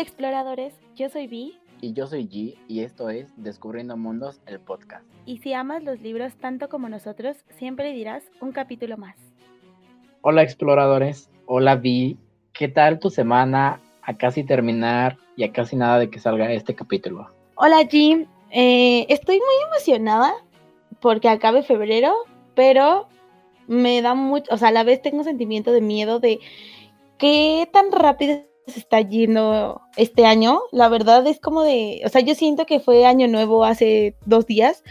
Hola exploradores, yo soy Vi. Y yo soy G y esto es Descubriendo Mundos, el podcast. Y si amas los libros tanto como nosotros, siempre dirás un capítulo más. Hola exploradores, hola Vi, ¿qué tal tu semana a casi terminar y a casi nada de que salga este capítulo? Hola G, eh, estoy muy emocionada porque acabe febrero, pero me da mucho, o sea, a la vez tengo sentimiento de miedo de qué tan rápido está yendo este año. La verdad es como de, o sea, yo siento que fue año nuevo hace dos días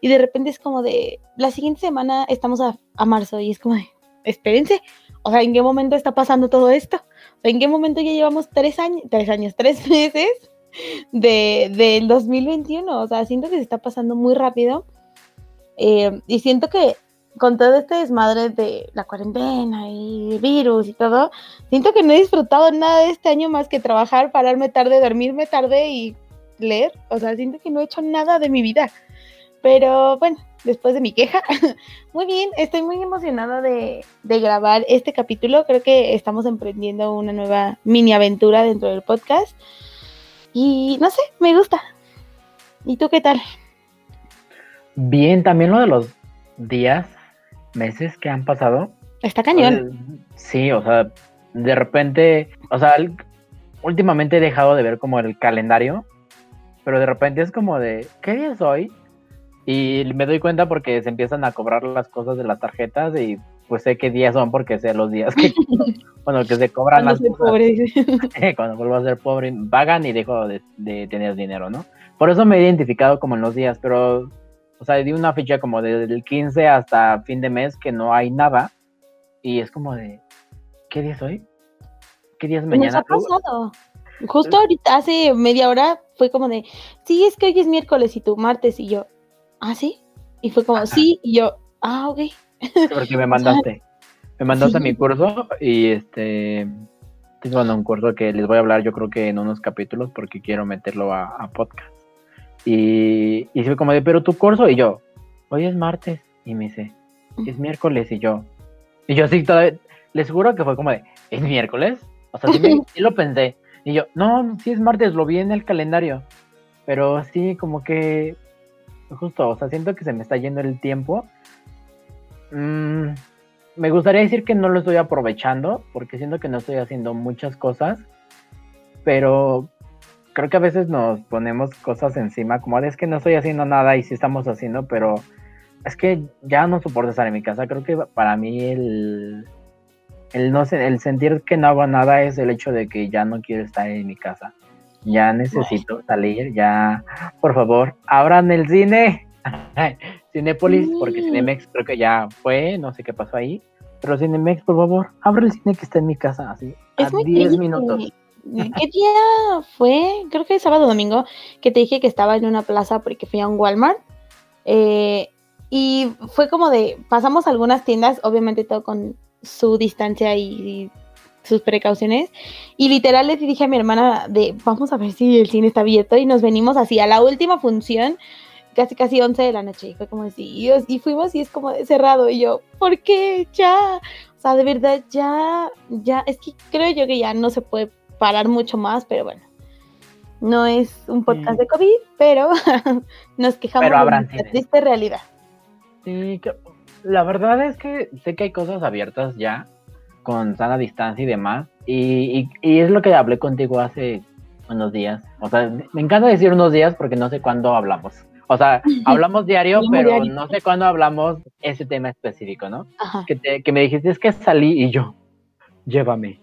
y de repente es como de, la siguiente semana estamos a, marzo y es como de, espérense, o sea, ¿en qué momento está pasando todo esto? ¿En qué momento ya llevamos tres años, tres años, tres meses de, del 2021? O sea, siento que se está pasando muy rápido. Eh, y siento que con todo este desmadre de la cuarentena y virus y todo, siento que no he disfrutado nada de este año más que trabajar, pararme tarde, dormirme tarde y leer. O sea, siento que no he hecho nada de mi vida. Pero bueno, después de mi queja, muy bien, estoy muy emocionada de, grabar este capítulo. Creo que estamos emprendiendo una nueva mini aventura dentro del podcast. Y no sé, me gusta. ¿Y tú qué tal? Bien, también lo de los días meses que han pasado. Está cañón. sí, o sea, de repente, o sea, últimamente he dejado de ver como el calendario, pero de repente es como de, ¿qué día es hoy? Y me doy cuenta porque se empiezan a cobrar las cosas de las tarjetas y pues sé qué días son porque sé los días que, bueno, que se cobran las Cuando vuelvo a ser pobre, pagan y dejo de, de tener dinero, ¿no? Por eso me he identificado como en los días, pero o sea, di una fecha como desde el 15 hasta fin de mes que no hay nada. Y es como de, ¿qué día es hoy? ¿Qué día es mañana? Nos ha pasado. Justo ahorita, hace media hora, fue como de, sí, es que hoy es miércoles y tú martes. Y yo, ¿ah, sí? Y fue como, sí. Y yo, ah, ok. Porque me mandaste. Me mandaste mi curso y este. Tengo un curso que les voy a hablar, yo creo que en unos capítulos, porque quiero meterlo a podcast. Y, y fue como de, pero tu curso, y yo, hoy es martes, y me dice, es miércoles, y yo, y yo sí, todavía, les juro que fue como de, ¿es miércoles? O sea, sí, lo pensé, y yo, no, sí es martes, lo vi en el calendario, pero sí, como que, justo, o sea, siento que se me está yendo el tiempo. Mm, me gustaría decir que no lo estoy aprovechando, porque siento que no estoy haciendo muchas cosas, pero creo que a veces nos ponemos cosas encima, como es que no estoy haciendo nada y sí estamos haciendo, pero es que ya no soporto estar en mi casa. Creo que para mí el, el, no el sentir que no hago nada es el hecho de que ya no quiero estar en mi casa. Ya necesito salir, ya, por favor, abran el cine. Cinepolis, porque Cinemex creo que ya fue, no sé qué pasó ahí. Pero Cinemex, por favor, abre el cine que está en mi casa, así, a 10 minutos. ¿Qué día fue? Creo que sábado o domingo, que te dije que estaba en una plaza porque fui a un Walmart. Eh, y fue como de, pasamos algunas tiendas, obviamente todo con su distancia y, sus precauciones. Y literal le dije a mi hermana de, vamos a ver si el cine está abierto. Y nos venimos así a la última función, casi casi 11 de la noche. Y fue como así, y, y fuimos y es como de cerrado. Y yo, ¿por qué? Ya. O sea, de verdad, ya, ya, es que creo yo que ya no se puede parar mucho más, pero bueno. No es un podcast de COVID, pero nos quejamos de la triste realidad. Sí, la verdad es que sé que hay cosas abiertas ya, con sana distancia y demás, y, y, es lo que hablé contigo hace unos días. O sea, me encanta decir unos días porque no sé cuándo hablamos. O sea, hablamos diario, pero no sé cuándo hablamos ese tema específico, ¿no? Que, te, que me dijiste, es que salí y yo, llévame.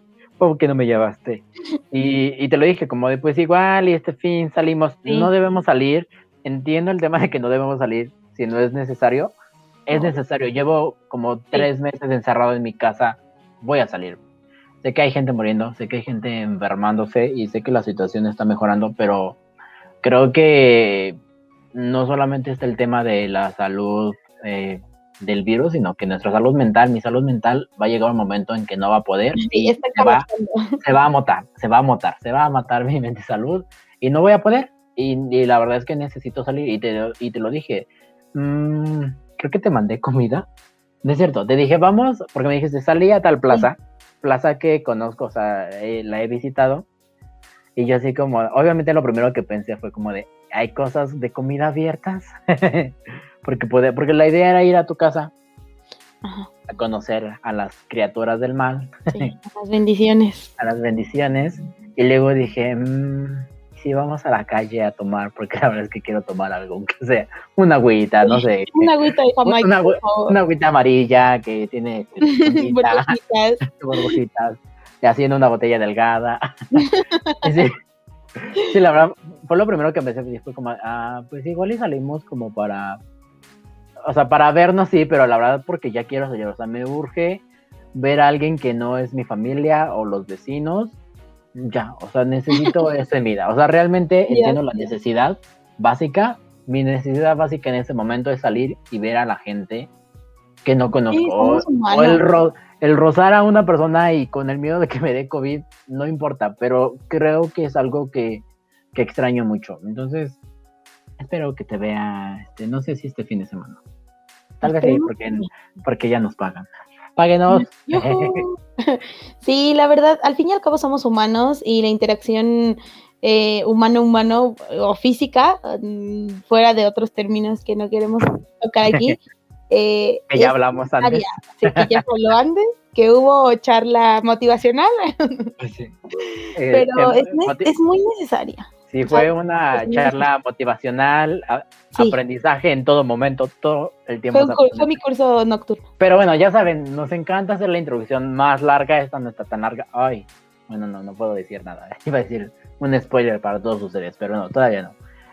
¿Por qué no me llevaste? Y, te lo dije, como de, pues igual, y este fin salimos, no debemos salir. Entiendo el tema de que no debemos salir si no es necesario. Es necesario. Llevo como tres meses encerrado en mi casa. Voy a salir. Sé que hay gente muriendo, sé que hay gente enfermándose y sé que la situación está mejorando, pero creo que no solamente está el tema de la salud eh, del virus, sino que nuestra salud mental, mi salud mental, va a llegar un momento en que no va a poder y se, va, se va a matar, se va a matar, se va a matar mi mente salud y no voy a poder. Y, la verdad es que necesito salir y te, y te lo dije. Mm, creo que te mandé comida. No es cierto, te dije, vamos, porque me dijiste, salí a tal plaza, plaza que conozco, o sea, eh, la he visitado. Y yo así como, obviamente lo primero que pensé fue como de, hay cosas de comida abiertas, porque, puede, porque la idea era ir a tu casa a conocer a las criaturas del mal. Sí, a las bendiciones. a las bendiciones. Y luego dije, mmm, sí, vamos a la calle a tomar, porque la verdad es que quiero tomar algo, aunque sea una agüita, no sé. Una agüita de Jamaica, una, agüita amarilla que tiene burbujitas. burbujitas. Y haciendo una botella delgada. sí, sí, la verdad, fue lo primero que empecé, fue como, ah, pues igual y salimos como para, o sea, para vernos, sí, pero la verdad porque ya quiero salir, o sea, me urge ver a alguien que no es mi familia o los vecinos, ya, o sea, necesito ese vida, o sea, realmente entiendo la necesidad básica, mi necesidad básica en ese momento es salir y ver a la gente que no conozco, o, el, el rozar a una persona y con el miedo de que me dé COVID, no importa, pero creo que es algo que, que extraño mucho, entonces espero que te vea, este, no sé si este fin de semana. Tal vez sí, porque, porque ya nos pagan. Páguenos. Sí, la verdad, al fin y al cabo somos humanos y la interacción eh, humano-humano o física, mm, fuera de otros términos que no queremos tocar aquí. Eh, que ya hablamos antes. Sí, que ya habló antes, que hubo charla motivacional. Sí. Pero eh, es, es muy necesaria. Sí, fue una charla motivacional, aprendizaje en todo momento, todo el tiempo. Fue, mi curso nocturno. Pero bueno, ya saben, nos encanta hacer la introducción más larga, esta no está tan larga. Ay, bueno, no, no puedo decir nada. Iba a decir un spoiler para todos ustedes, pero no, todavía no.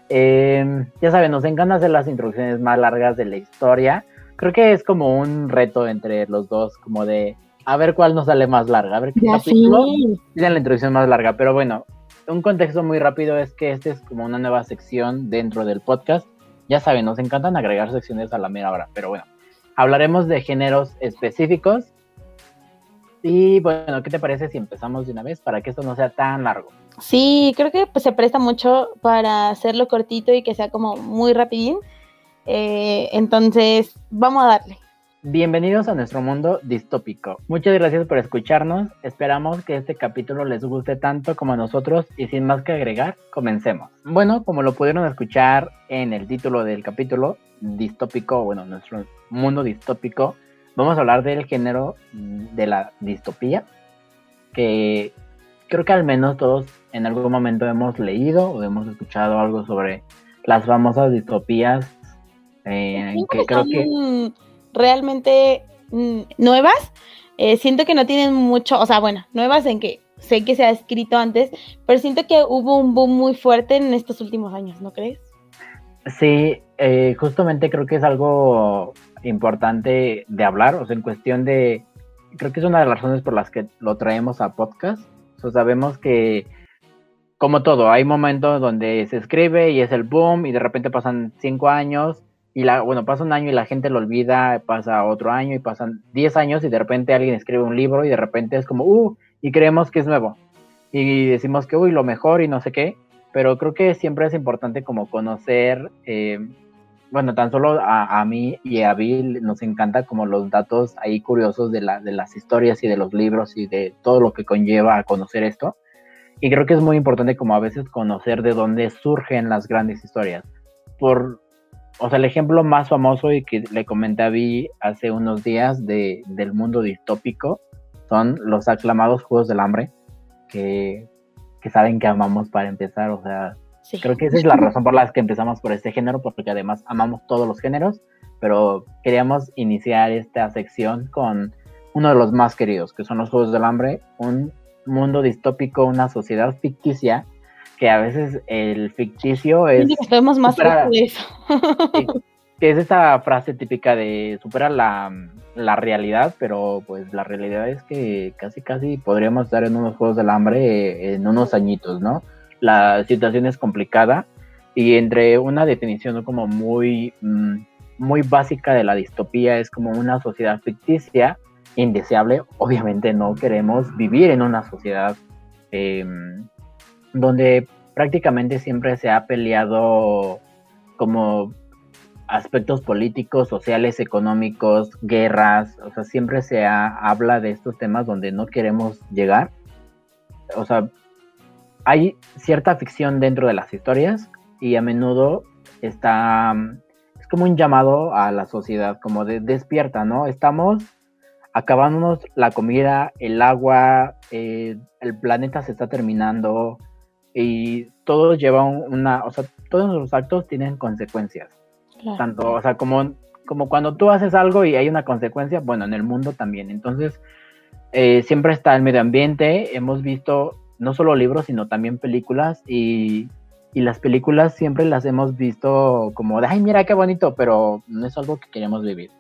Em, ya saben, nos encanta hacer las introducciones más largas de la historia. Creo que es como un reto entre los dos, como de a ver cuál nos sale más larga, a ver qué capítulo tiene la introducción más larga. Pero bueno, un contexto muy rápido es que este es como una nueva sección dentro del podcast. Ya saben, nos encantan agregar secciones a la mera hora, pero bueno, hablaremos de géneros específicos. Y bueno, ¿qué te parece si empezamos de una vez para que esto no sea tan largo? Sí, creo que pues, se presta mucho para hacerlo cortito y que sea como muy rapidín. Eh, entonces, vamos a darle. Bienvenidos a nuestro mundo distópico. Muchas gracias por escucharnos. Esperamos que este capítulo les guste tanto como a nosotros y sin más que agregar, comencemos. Bueno, como lo pudieron escuchar en el título del capítulo, distópico, bueno, nuestro mundo distópico, vamos a hablar del género de la distopía, que creo que al menos todos en algún momento hemos leído o hemos escuchado algo sobre las famosas distopías, eh, que creo que realmente mm, nuevas. Eh, siento que no tienen mucho, o sea, bueno, nuevas en que sé que se ha escrito antes, pero siento que hubo un boom muy fuerte en estos últimos años, ¿no crees? Sí, eh, justamente creo que es algo importante de hablar, o sea, en cuestión de, creo que es una de las razones por las que lo traemos a podcast. O sea, sabemos que, como todo, hay momentos donde se escribe y es el boom y de repente pasan cinco años y la, bueno, pasa un año y la gente lo olvida, pasa otro año y pasan 10 años y de repente alguien escribe un libro y de repente es como, uh, y creemos que es nuevo. Y decimos que, uy, lo mejor y no sé qué, pero creo que siempre es importante como conocer, eh, bueno, tan solo a, a, mí y a Bill nos encanta como los datos ahí curiosos de, la, de las historias y de los libros y de todo lo que conlleva a conocer esto. Y creo que es muy importante como a veces conocer de dónde surgen las grandes historias. Por, o sea, el ejemplo más famoso y que le comenté a Vi hace unos días de, del mundo distópico son los aclamados Juegos del Hambre, que, que saben que amamos para empezar. O sea, creo que esa es la razón por la que empezamos por este género, porque además amamos todos los géneros, pero queríamos iniciar esta sección con uno de los más queridos, que son los Juegos del Hambre, un mundo distópico, una sociedad ficticia que a veces el ficticio es... más eso. que es esa frase típica de supera la, la, realidad, pero pues la realidad es que casi casi podríamos estar en unos Juegos del Hambre en unos añitos, ¿no? La situación es complicada y entre una definición como muy, mm, muy básica de la distopía es como una sociedad ficticia, indeseable, obviamente no queremos vivir en una sociedad eh, donde prácticamente siempre se ha peleado como aspectos políticos, sociales, económicos, guerras, o sea, siempre se habla de estos temas donde no queremos llegar. O sea, hay cierta ficción dentro de las historias y a menudo está, es como un llamado a la sociedad, como de despierta, ¿no? Estamos acabándonos la comida, el agua, eh, el planeta se está terminando y todo lleva una, o sea, todos los actos tienen consecuencias. Tanto, o sea, como, como cuando tú haces algo y hay una consecuencia, bueno, en el mundo también. Entonces, eh, siempre está el medio ambiente, hemos visto no solo libros, sino también películas y, y, las películas siempre las hemos visto como de, ay, mira qué bonito, pero no es algo que queremos vivir.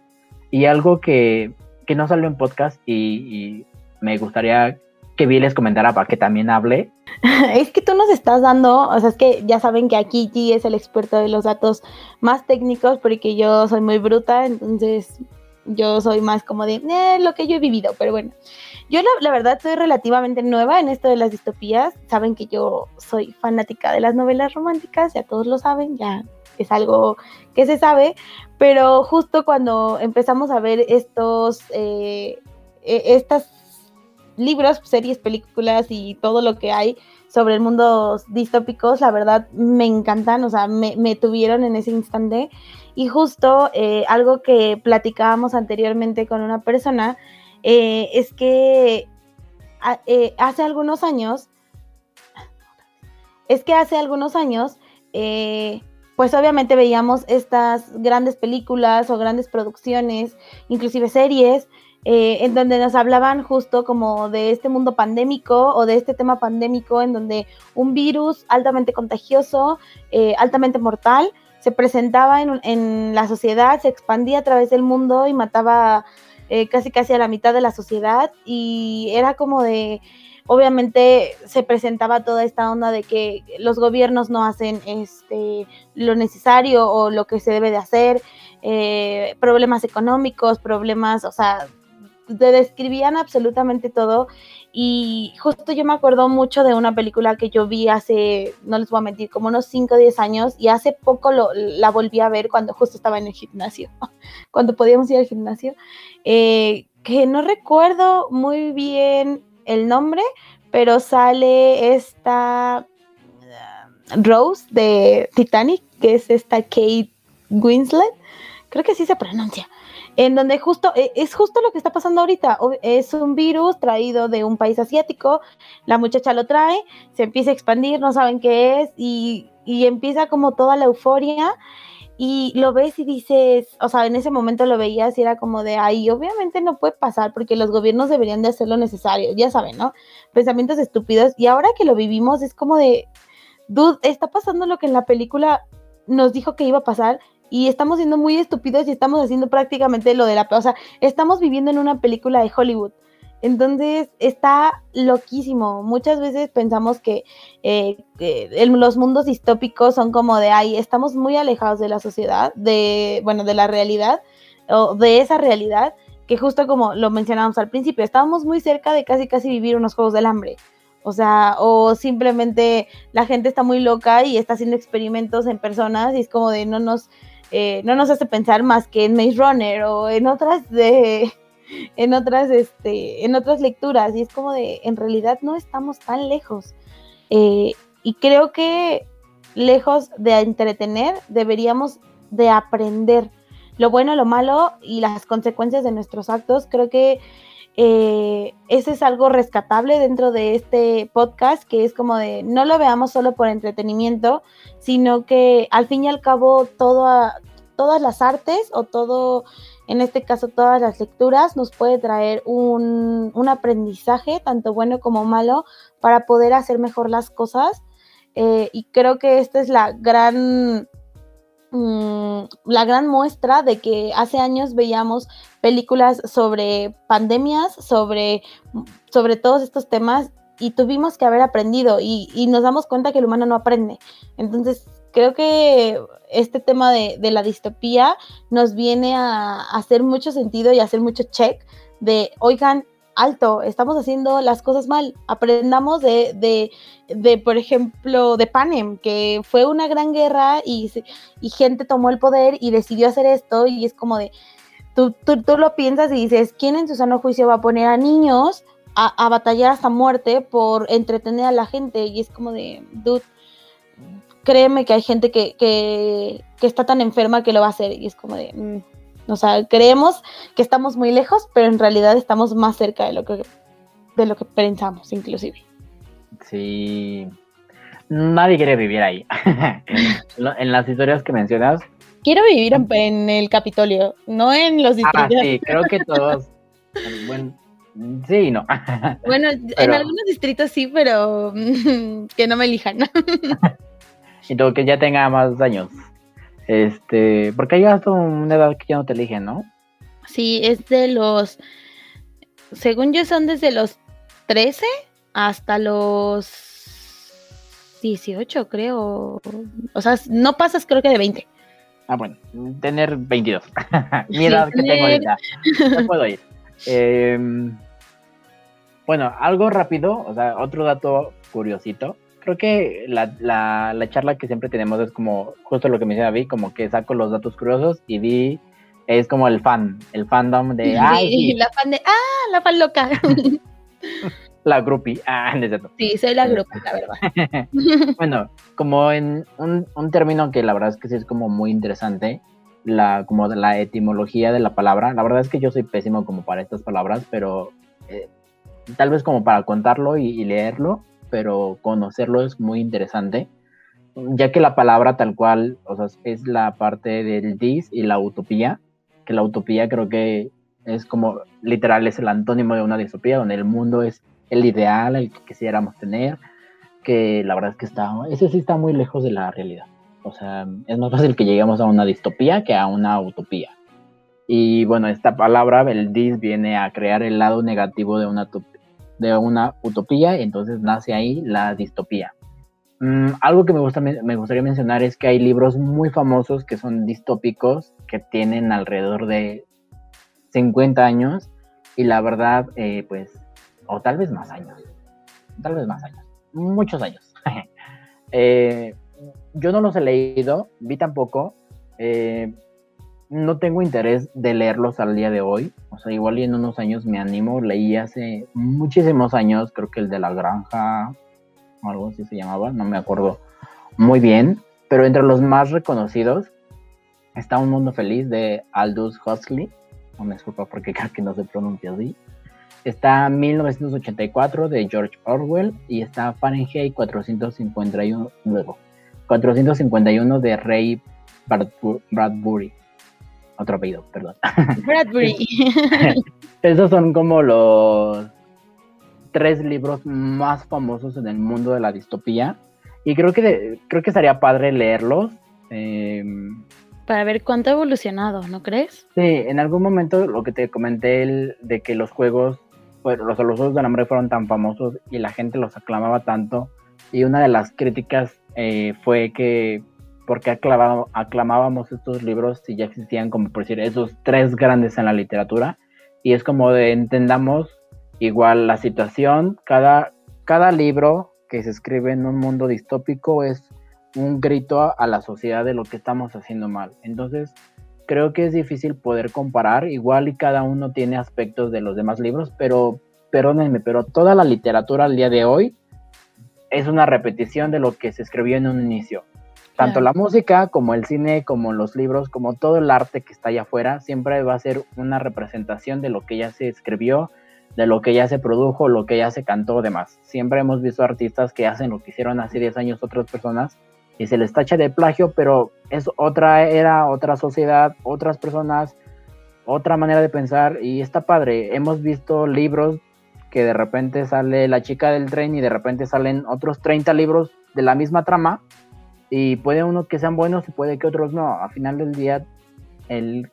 Y algo que, que no salió en podcast y, me gustaría que vi les comentara para que también hable. Es que tú nos estás dando, o sea, es que ya saben que aquí G es el experto de los datos más técnicos porque yo soy muy bruta, entonces yo soy más como de eh, lo que yo he vivido, pero bueno. Yo la, verdad soy relativamente nueva en esto de las distopías. Saben que yo soy fanática de las novelas románticas, ya todos lo saben, ya es algo que se sabe, pero justo cuando empezamos a ver estos, eh, e, libros, series, películas y todo lo que hay sobre el mundo distópicos, la verdad me encantan, o sea, me, me tuvieron en ese instante. Y justo eh, algo que platicábamos anteriormente con una persona eh, es que eh, hace algunos años, es que hace algunos años, pues obviamente veíamos estas grandes películas o grandes producciones, inclusive series, en donde nos hablaban justo como de este mundo pandémico o de este tema pandémico en donde un virus altamente contagioso, altamente mortal, se presentaba en, la sociedad, se expandía a través del mundo y mataba eh, casi casi a la mitad de la sociedad. Y era como de, obviamente se presentaba toda esta onda de que los gobiernos no hacen este, lo necesario o lo que se debe de hacer, eh, problemas económicos, problemas, o sea, te describían absolutamente todo. Y justo yo me acuerdo mucho de una película que yo vi hace, no les voy a mentir, como unos 5 o 10 años y hace poco lo, la volví a ver cuando justo estaba en el gimnasio, cuando podíamos ir al gimnasio, eh, que no recuerdo muy bien el nombre, pero sale esta uh, Rose de Titanic, que es esta Kate Winslet, creo que así se pronuncia en donde justo e, es justo lo que está pasando ahorita. Es un virus traído de un país asiático, la muchacha lo trae, se empieza a expandir, no saben qué es y, empieza como toda la euforia y lo ves y dices, o sea, en ese momento lo veías y era como de, ay, obviamente no puede pasar porque los gobiernos deberían de hacer lo necesario, ya saben, ¿no? Pensamientos estúpidos y ahora que lo vivimos es como de, dude, está pasando lo que en la película nos dijo que iba a pasar y estamos siendo muy estúpidos y estamos haciendo prácticamente lo de la... O sea, estamos viviendo en una película de Hollywood. Entonces está loquísimo. Muchas veces pensamos que, eh, los mundos distópicos son como de, ay, estamos muy alejados de la sociedad, de, bueno, de la realidad, o de esa realidad, que justo como lo mencionamos al principio, estábamos muy cerca de casi casi vivir unos Juegos del Hambre. O sea, o simplemente la gente está muy loca y está haciendo experimentos en personas y es como de no nos eh, no nos hace pensar más que en Maze Runner o en otras de en otras este en otras lecturas. Y es como de en realidad no estamos tan lejos. Eh, y creo que lejos de entretener deberíamos de aprender lo bueno lo malo y las consecuencias de nuestros actos. Creo que eh, ese es algo rescatable dentro de este podcast, que es como de no lo veamos solo por entretenimiento, sino que al fin y al cabo todas las artes o todo, en este caso todas las lecturas, nos puede traer un, aprendizaje, tanto bueno como malo, para poder hacer mejor las cosas. Eh, y creo que esta es la gran Mm, la gran muestra de que hace años veíamos películas sobre pandemias, sobre, sobre todos estos temas y tuvimos que haber aprendido y, nos damos cuenta que el humano no aprende. Entonces, creo que este tema de, de la distopía nos viene a, hacer mucho sentido y hacer mucho check de, oigan, alto, estamos haciendo las cosas mal. Aprendamos de, de, por ejemplo, de Panem, que fue una gran guerra y, y, gente tomó el poder y decidió hacer esto y es como de, tú, tú, tú, lo piensas y dices, ¿quién en su sano juicio va a poner a niños a, batallar hasta muerte por entretener a la gente y es como de, dude, créeme que hay gente que, que, está tan enferma que lo va a hacer y es como de, mm, o sea, creemos que estamos muy lejos, pero en realidad estamos más cerca de lo que, de lo que pensamos inclusive. Sí, nadie quiere vivir ahí. en las historias que mencionas. Quiero vivir en, el Capitolio, no en los distritos. Ah, sí, creo que todos. bueno, sí no. bueno, en algunos distritos sí, pero que no me elijan. y todo que ya tenga más años. Este, porque hay hasta una edad que ya no te eligen, ¿no? Sí, es de los, según yo son desde los 13 hasta los 18, creo. O sea, no pasas creo que de 20. Ah, bueno, tener 22. Mi edad que tengo ahorita. No puedo ir. Em, bueno, algo rápido, o sea, otro dato curiosito. Creo que la, la, charla que siempre tenemos es como justo lo que me decía Vi, como que saco los datos curiosos y Vi es como el fan, el fandom de... Ay, la fan de... Ah, la fan loca. La groupie. Ah, Sí, soy la groupie, la verdad. bueno, como en un, término que la verdad es que sí es como muy interesante, la, como la etimología de la palabra. La verdad es que yo soy pésimo como para estas palabras, pero eh, tal vez como para contarlo y, leerlo, pero conocerlo es muy interesante, ya que la palabra tal cual, o sea, es la parte del dis y la utopía, que la utopía creo que es como literal es el antónimo de una distopía, donde el mundo es el ideal, el que quisiéramos tener, que la verdad es que está, ese sí está muy lejos de la realidad. O sea, es más fácil que lleguemos a una distopía que a una utopía. Y bueno, esta palabra, el dis, viene a crear el lado negativo de una, de una utopía, y entonces nace ahí la distopía. Mm, algo que me, gusta, me gustaría mencionar es que hay libros muy famosos que son distópicos, que tienen alrededor de 50 años, y la verdad, eh, pues o tal vez más años, tal vez más años, muchos años. Eh, yo no los he leído, vi tampoco, eh, no tengo interés de leerlos al día de hoy, o sea, igual y en unos años me animo, leí hace muchísimos años, creo que el de la granja, o algo así se llamaba, no me acuerdo muy bien, pero entre los más reconocidos está Un Mundo Feliz de Aldous Huxley, no me disculpa porque creo que no se pronuncia así. Está 1984 de George Orwell y está Fahrenheit 451, luego, 451 de Ray Bradbury. Otro apellido, perdón. Bradbury. Esos son como los tres libros más famosos en el mundo de la distopía. Y creo que, creo que estaría padre leerlos. Em, para ver cuánto ha evolucionado, ¿no crees? Sí, en algún momento lo que te comenté el, de que los juegos pues, los, los Juegos del Hambre fueron tan famosos y la gente los aclamaba tanto. Y una de las críticas eh, fue que, porque aclamábamos estos libros si ya existían, como por decir, esos tres grandes en la literatura? Y es como de entendamos igual la situación, cada, cada libro que se escribe en un mundo distópico es un grito a la sociedad de lo que estamos haciendo mal. Entonces, creo que es difícil poder comparar, igual y cada uno tiene aspectos de los demás libros, pero perdónenme, pero toda la literatura al día de hoy es una repetición de lo que se escribió en un inicio. Tanto la música como el cine, como los libros, como todo el arte que está allá afuera, siempre va a ser una representación de lo que ya se escribió, de lo que ya se produjo, lo que ya se cantó, demás. Siempre hemos visto artistas que hacen lo que hicieron hace 10 años otras personas y se les tacha de plagio, pero es otra era, otra sociedad, otras personas, otra manera de pensar y está padre. Hemos visto libros que de repente sale La chica del tren y de repente salen otros 30 libros de la misma trama y puede uno que sean buenos y puede que otros no. A final del día, el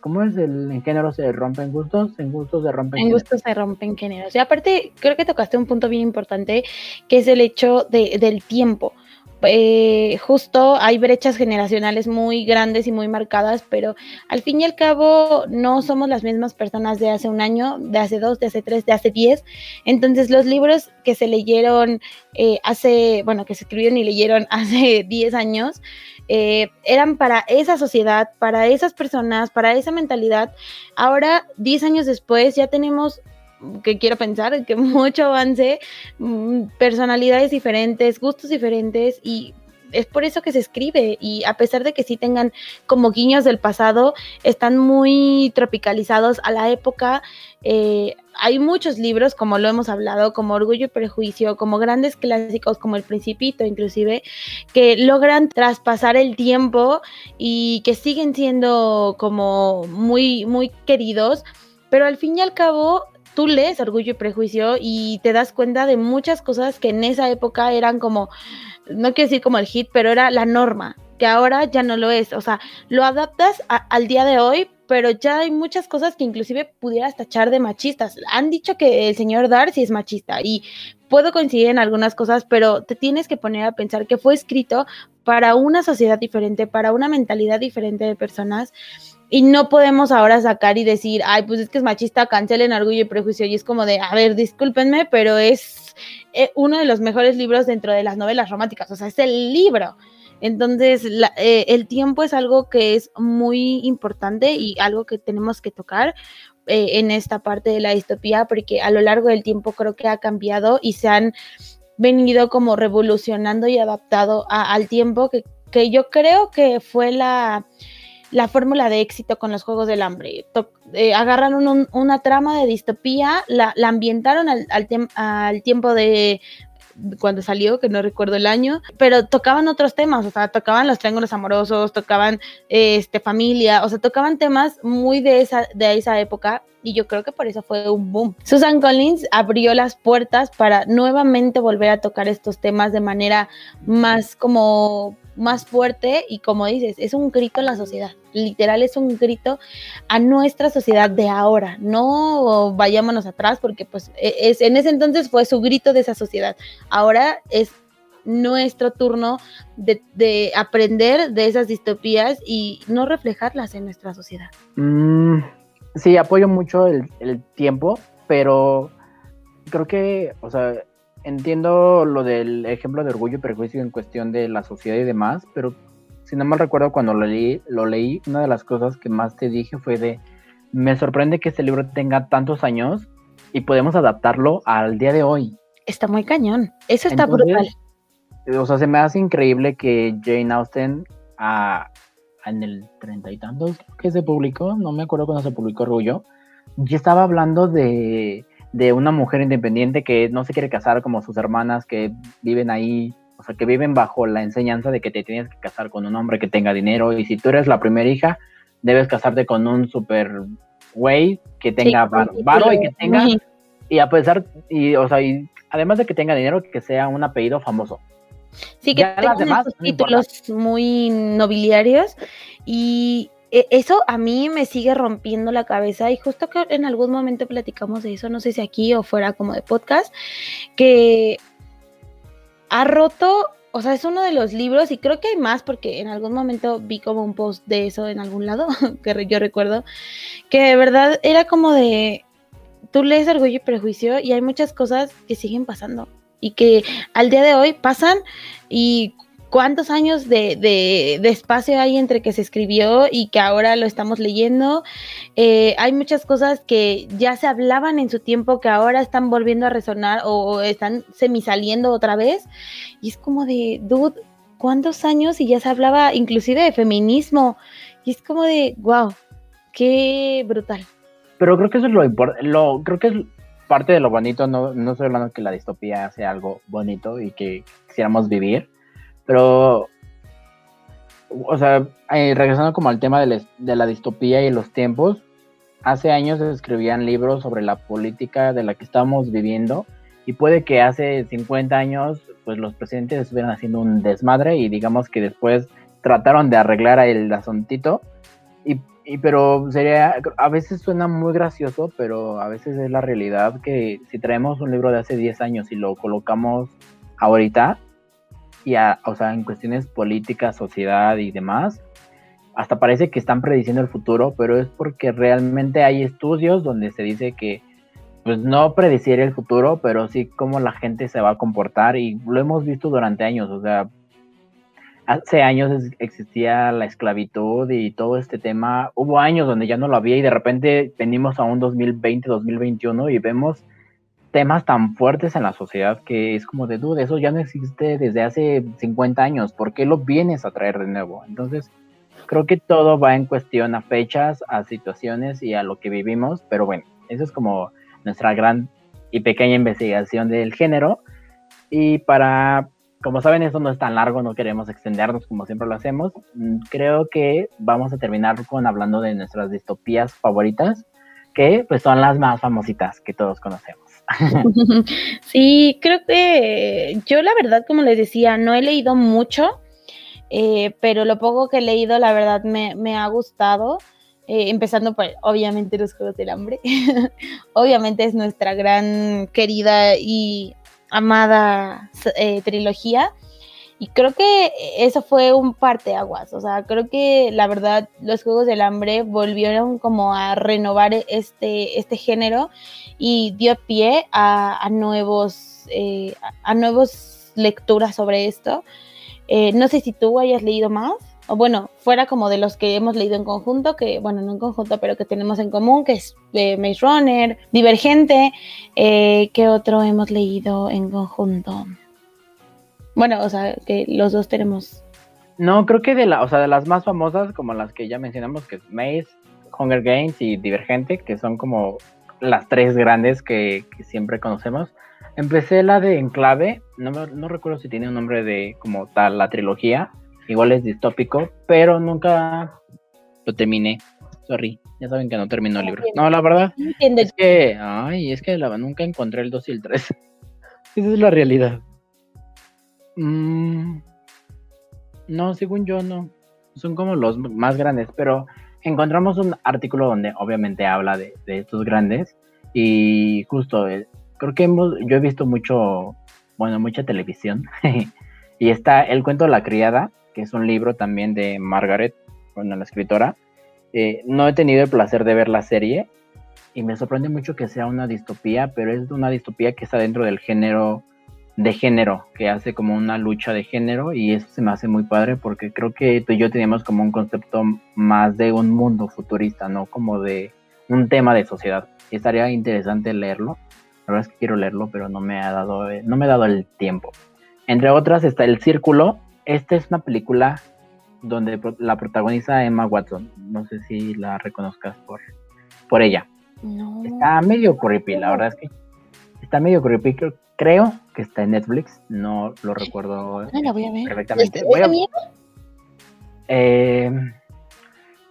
¿cómo es? El, en género se rompen gustos, en gustos se rompen En gustos se rompen géneros. Y aparte, creo que tocaste un punto bien importante, que es el hecho de, del tiempo. Eh, justo hay brechas generacionales muy grandes y muy marcadas, pero al fin y al cabo no somos las mismas personas de hace un año, de hace dos, de hace tres, de hace diez. Entonces los libros que se leyeron eh, hace, bueno, que se escribieron y leyeron hace diez años, eh, eran para esa sociedad, para esas personas, para esa mentalidad. Ahora, diez años después, ya tenemos que quiero pensar, que mucho avance, mm, personalidades diferentes, gustos diferentes y es por eso que se escribe y a pesar de que sí tengan como guiños del pasado, están muy tropicalizados a la época. Eh, hay muchos libros, como lo hemos hablado, como Orgullo y Prejuicio, como grandes clásicos como El Principito inclusive, que logran traspasar el tiempo y que siguen siendo como muy, muy queridos, pero al fin y al cabo tú lees Orgullo y Prejuicio y te das cuenta de muchas cosas que en esa época eran como no quiero decir como el hit, pero era la norma, que ahora ya no lo es. O sea, lo adaptas al día de hoy, pero ya hay muchas cosas que inclusive pudieras tachar de machistas. Han dicho que el señor Darcy es machista y puedo coincidir en algunas cosas, pero te tienes que poner a pensar que fue escrito para una sociedad diferente, para una mentalidad diferente de personas. Y no podemos ahora sacar y decir, ay, pues es que es machista, cancelen orgullo y prejuicio. Y es como de, a ver, discúlpenme, pero es eh, uno de los mejores libros dentro de las novelas románticas, o sea, es el libro. Entonces, eh, el tiempo es algo que es muy importante y algo que tenemos que tocar eh, en esta parte de la distopía, porque a lo largo del tiempo creo que ha cambiado y se han venido como revolucionando y adaptado al tiempo que, que yo creo que fue la la fórmula de éxito con los Juegos del Hambre. Eh, agarraron una trama de distopía, la, ambientaron al, al, tiempo de cuando salió, que no recuerdo el año, pero tocaban otros temas, o sea, tocaban los triángulos amorosos, tocaban este, familia, o sea, tocaban temas muy de esa, de esa época y yo creo que por eso fue un boom. Susan Collins abrió las puertas para nuevamente volver a tocar estos temas de manera más como más fuerte y como dices, es un grito en la sociedad, literal es un grito a nuestra sociedad de ahora, no vayámonos atrás porque pues e, es, en ese entonces fue su grito de esa sociedad, ahora es nuestro turno de, aprender de esas distopías y no reflejarlas en nuestra sociedad. Mm, sí, apoyo mucho el tiempo, pero creo que, o sea, entiendo lo del ejemplo de orgullo y prejuicio en cuestión de la sociedad y demás, pero si no mal recuerdo cuando lo leí, lo leí, una de las cosas que más te dije fue de, me sorprende que este libro tenga tantos años y podemos adaptarlo al día de hoy. Está muy cañón, eso está brutal. O sea, se me hace increíble que Jane Austen a, en el treinta y tantos que se publicó, no me acuerdo cuando se publicó Orgullo, ya estaba hablando de de una mujer independiente que no se quiere casar como sus hermanas que viven ahí, o sea, que viven bajo la enseñanza de que te tienes que casar con un hombre que tenga dinero y si tú eres la primera hija, debes casarte con un super güey que tenga varo y que tenga y a pesar y o sea, y además de que tenga dinero que sea un apellido famoso. Sí, que tenga títulos muy nobiliarios y eso a mí me sigue rompiendo la cabeza y justo que en algún momento platicamos de eso, no sé si aquí o fuera como de podcast, que ha roto, o sea, es uno de los libros y creo que hay más porque en algún momento vi como un post de eso en algún lado, que yo recuerdo, que de verdad era como de, tú lees Orgullo y Prejuicio y hay muchas cosas que siguen pasando y que al día de hoy pasan y cuántos años de, espacio hay entre que se escribió y que ahora lo estamos leyendo. Eh, hay muchas cosas que ya se hablaban en su tiempo que ahora están volviendo a resonar o, están semisaliendo otra vez. Y es como de, dude, ¿cuántos años? Y ya se hablaba inclusive de feminismo. Y es como de, wow, qué brutal. Pero creo que eso es lo importante, creo que es parte de lo bonito, no, no estoy hablando que la distopía sea algo bonito y que quisiéramos vivir, pero, o sea, eh, regresando como al tema de, la distopía y los tiempos, hace años se escribían libros sobre la política de la que estamos viviendo y puede que hace 50 años pues los presidentes estuvieran haciendo un desmadre y digamos que después trataron de arreglar el asuntito y, y, pero sería a veces suena muy gracioso pero a veces es la realidad que si traemos un libro de hace 10 años y lo colocamos ahorita o sea, en cuestiones políticas, sociedad y demás, hasta parece que están prediciendo el futuro, pero es porque realmente hay estudios donde se dice que pues no predecir el futuro, pero sí cómo la gente se va a comportar y lo hemos visto durante años, o sea, hace años existía la esclavitud y todo este tema. Hubo años donde ya no lo había y de repente venimos a un 2020, 2021 y vemos temas tan fuertes en la sociedad que es como de duda, eso ya no existe desde hace 50 años, ¿por qué lo vienes a traer de nuevo? Entonces, creo que todo va en cuestión a fechas, a situaciones y a lo que vivimos, pero bueno, eso es como nuestra gran y pequeña investigación del género. Y para, como saben, esto no es tan largo, no queremos extendernos como siempre lo hacemos. Mm, creo que vamos a terminar con hablando de nuestras distopías favoritas, que pues son las más famositas que todos conocemos. Sí, creo que yo la verdad, como les decía, no he leído mucho, eh, pero lo poco que he leído, la verdad, me, ha gustado. Eh, empezando por, obviamente, los Juegos del Hambre. obviamente es nuestra gran, querida y amada eh, trilogía. Y creo que eso fue un parteaguas. O sea, creo que la verdad los Juegos del Hambre volvieron como a renovar este, este género y dio pie a, nuevos, eh, a nuevas lecturas sobre esto. Eh, no sé si tú hayas leído más, o bueno, fuera como de los que hemos leído en conjunto, que bueno, no en conjunto, pero que tenemos en común, que es eh, Maze Runner, Divergente, eh, ¿qué otro hemos leído en conjunto? Bueno, o sea, que los dos tenemos. No, creo que de la, o sea, de las más famosas, como las que ya mencionamos, que es Maze, Hunger Games y Divergente, que son como las tres grandes que, siempre conocemos. Empecé la de Enclave, no, no recuerdo si tiene un nombre de como tal la trilogía, igual es distópico, pero nunca lo terminé. Sorry, ya saben que no terminó el libro. No, la verdad es que, ay, es que la, nunca encontré el 2 y el 3. Esa es la realidad. Mm, no, según yo no. Son como los más grandes, pero encontramos un artículo donde obviamente habla de, estos grandes y justo eh, creo que hemos, yo he visto mucho, bueno, mucha televisión y está el cuento de la criada, que es un libro también de Margaret, bueno, la escritora. Eh, no he tenido el placer de ver la serie y me sorprende mucho que sea una distopía, pero es una distopía que está dentro del género de género, que hace como una lucha de género y eso se me hace muy padre porque creo que tú y yo teníamos como un concepto más de un mundo futurista, no como de un tema de sociedad. Y estaría interesante leerlo. La verdad es que quiero leerlo, pero no me ha dado, no me ha dado el tiempo. Entre otras está El Círculo. Esta es una película donde la protagoniza Emma Watson. No sé si la reconozcas por, por ella. Está medio creepy, la verdad es que está medio creepy. Creo que está en Netflix, no lo recuerdo ah, la voy a ver. perfectamente. miedo? Eh,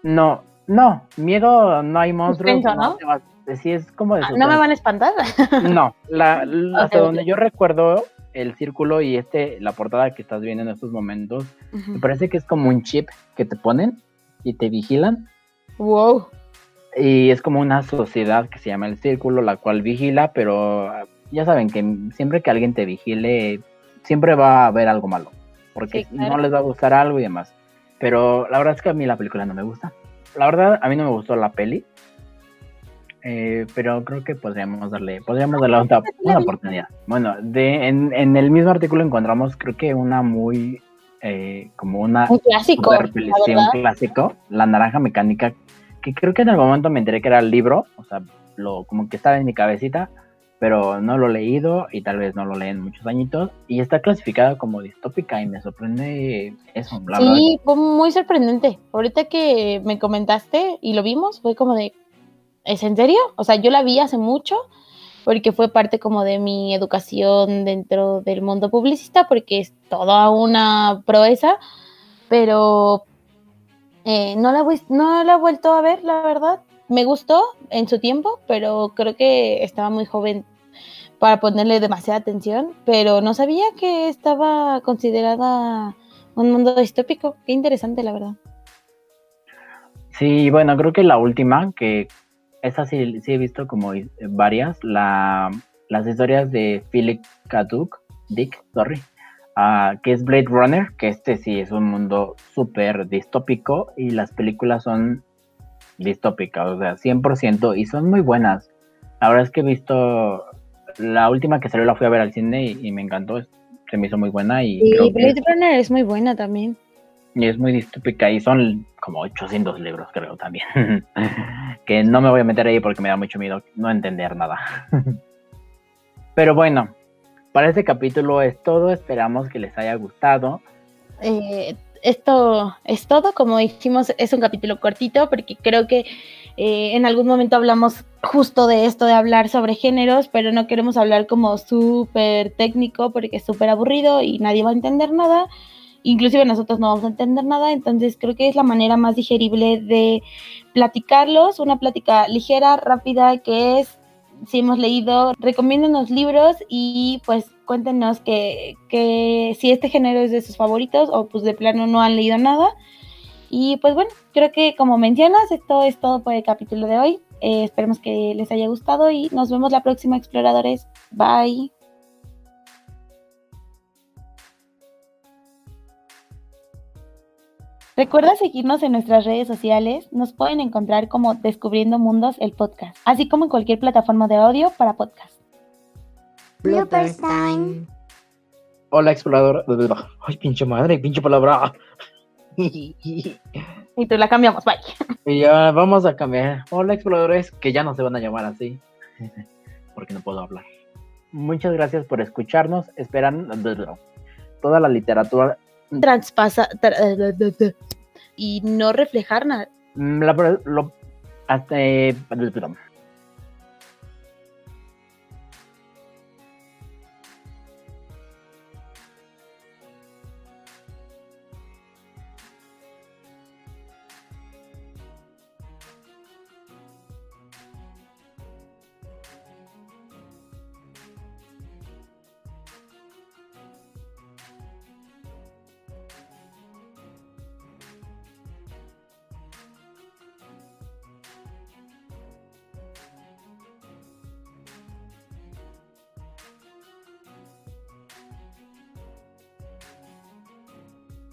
no, no, miedo no hay monstruos. ¿no? sí, es como de ah, ¿No me van a espantar? no, la, hasta donde yo recuerdo el círculo y este, la portada que estás viendo en estos momentos, me parece que es como un chip que te ponen y te vigilan. Wow. Y es como una sociedad que se llama el círculo, la cual vigila, pero ya saben que siempre que alguien te vigile, siempre va a haber algo malo, porque no les va a gustar algo y demás. Pero la verdad es que a mí la película no me gusta. La verdad, a mí no me gustó la peli, eh, pero creo que podríamos darle, podríamos darle otra, una oportunidad. Bueno, de, en, en, el mismo artículo encontramos, creo que una muy, eh, como una un clásico, la clásico, La Naranja Mecánica, que creo que en el momento me enteré que era el libro, o sea, lo, como que estaba en mi cabecita, pero no lo he leído y tal vez no lo leen muchos añitos y está clasificada como distópica y me sorprende eso. sí, fue muy sorprendente. Ahorita que me comentaste y lo vimos, fue como de, ¿es en serio? O sea, yo la vi hace mucho porque fue parte como de mi educación dentro del mundo publicista porque es toda una proeza, pero eh, no, la, no la he vuelto a ver, la verdad me gustó en su tiempo, pero creo que estaba muy joven para ponerle demasiada atención, pero no sabía que estaba considerada un mundo distópico. Qué interesante, la verdad. Sí, bueno, creo que la última, que esa sí, sí he visto como varias, la, las historias de Philip K. Dick, sorry, ah, que es Blade Runner, que este sí es un mundo súper distópico y las películas son distópica, o sea, 100%, y son muy buenas. La verdad es que he visto, la última que salió la fui a ver al cine y, me encantó, se me hizo muy buena. Y Blade Runner es muy buena también. Y es muy distópica y son como 800 libros, creo también. que no me voy a meter ahí porque me da mucho miedo no entender nada. Pero bueno, para este capítulo es todo. Esperamos que les haya gustado. Eh, esto es todo. Como dijimos, es un capítulo cortito porque creo que eh, en algún momento hablamos justo de esto, de hablar sobre géneros, pero no queremos hablar como súper técnico porque es súper aburrido y nadie va a entender nada. Inclusive nosotros no vamos a entender nada, entonces creo que es la manera más digerible de platicarlos, una plática ligera, rápida, que es, si hemos leído, recomiéndenos libros y pues cuéntenos que, que si este género es de sus favoritos o pues de plano no han leído nada y pues bueno, creo que como mencionas, esto es todo por el capítulo de hoy. Eh, esperemos que les haya gustado y nos vemos la próxima, exploradores. Bye. Recuerda seguirnos en nuestras redes sociales. Nos pueden encontrar como Descubriendo Mundos, el podcast, así como en cualquier plataforma de audio para podcast. Bloopers time. Hola, explorador. Ay, pinche madre, pinche palabra. y tú la cambiamos, bye. Y ya vamos a cambiar. Hola exploradores, que ya no se van a llamar así, porque no puedo hablar. Muchas gracias por escucharnos. Esperan toda la literatura transpasa y no reflejar nada. Mm, la, lo, hasta,